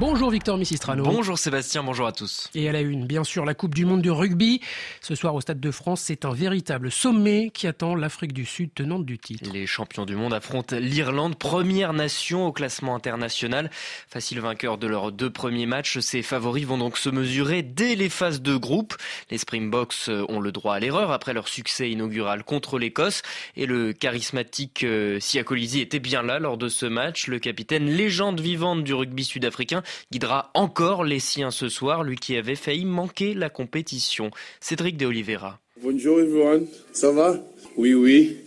Bonjour Victor Missistrano. Bonjour Sébastien, bonjour à tous. Et à la une, bien sûr, la Coupe du Monde de rugby. Ce soir au Stade de France, c'est un véritable sommet qui attend l'Afrique du Sud tenante du titre. Les champions du monde affrontent l'Irlande, première nation au classement international. Facile vainqueur de leurs deux premiers matchs, ces favoris vont donc se mesurer dès les phases de groupe. Les Springboks ont le droit à l'erreur après leur succès inaugural contre l'Écosse. Et le charismatique euh, Siakolisi était bien là lors de ce match. Le capitaine légende vivante du rugby sud-africain guidera encore les siens ce soir, lui qui avait failli manquer la compétition. Cédric de Oliveira. Bonjour everyone, ça va? Oui, oui.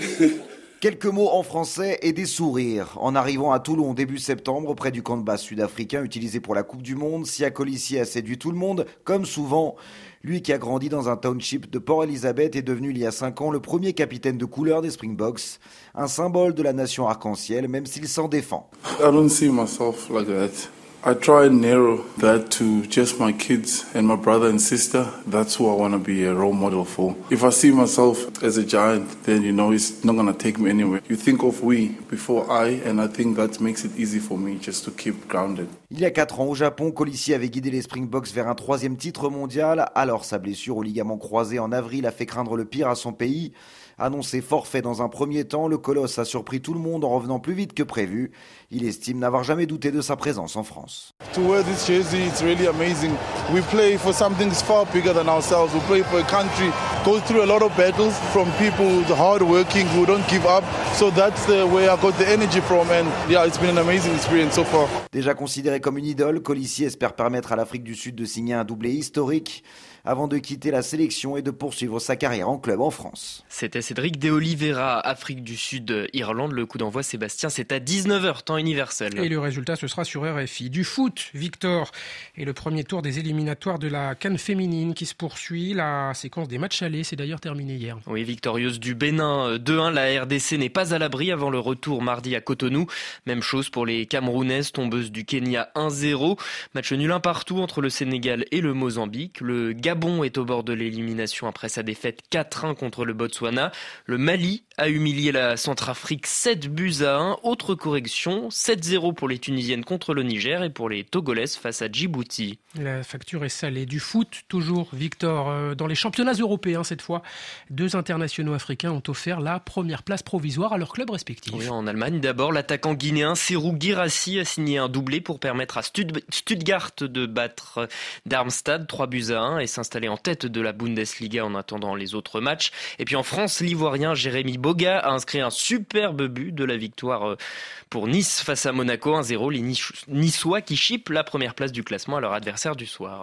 Quelques mots en français et des sourires. En arrivant à Toulon début septembre, près du camp de base sud-africain utilisé pour la Coupe du Monde, Sia Colissi a séduit tout le monde, comme souvent. Lui qui a grandi dans un township de Port Elizabeth est devenu il y a 5 ans le premier capitaine de couleur des Springboks, un symbole de la nation arc-en-ciel, même s'il s'en défend. I don't see myself like that. I try and narrow that to just my kids and my brother and sister. That's who I want to be a role model for. If I see myself as a giant, then you know it's not going to take me anywhere. You think of we before I, and I think that makes it easy for me just to keep grounded. Il y a 4 ans au Japon, Colissi avait guidé les Springboks vers un troisième titre mondial. Alors sa blessure au ligament croisé en avril a fait craindre le pire à son pays. Annoncé forfait dans un premier temps, le colosse a surpris tout le monde en revenant plus vite que prévu. Il estime n'avoir jamais douté de sa présence en France. To wear this jersey, it's really amazing. We play for something far bigger than ourselves. We play for a country goes through a lot of battles from people hard working who don't give up. So that's where I got the energy from and yeah, it's been an amazing experience so far. Déjà considéré comme une idole, Colissi espère permettre à l'Afrique du Sud de signer un doublé historique avant de quitter la sélection et de poursuivre sa carrière en club en France. C'était Cédric De Oliveira, Afrique du Sud, Irlande. Le coup d'envoi, Sébastien, c'est à 19h, temps universel. Et le résultat, ce sera sur RFI. Du foot, Victor, et le premier tour des éliminatoires de la Cannes féminine qui se poursuit. La séquence des matchs c'est d'ailleurs terminé hier. Oui, victorieuse du Bénin 2-1. La RDC n'est pas à l'abri avant le retour mardi à Cotonou. Même chose pour les Camerounaises, tombeuses du Kenya 1-0. Match nul un partout entre le Sénégal et le Mozambique. Le Gabon est au bord de l'élimination après sa défaite 4-1 contre le Botswana. Le Mali a humilié la Centrafrique 7 buts à 1. Autre correction, 7-0 pour les Tunisiennes contre le Niger et pour les Togolaises face à Djibouti. La facture est salée. Du foot, toujours, Victor. Euh, dans les championnats européens, cette fois, deux internationaux africains ont offert la première place provisoire à leur club respectif. Oui, en Allemagne, d'abord, l'attaquant guinéen Serou Girassi a signé un doublé pour permettre à Stuttgart de battre Darmstadt 3 buts à 1 et s'installer en tête de la Bundesliga en attendant les autres matchs. Et puis en France, l'Ivoirien Jérémy Boga a inscrit un superbe but de la victoire euh, pour Nice face à Monaco 1-0. Les Niçois qui chipent la première place du classement à leur adversaire du soir.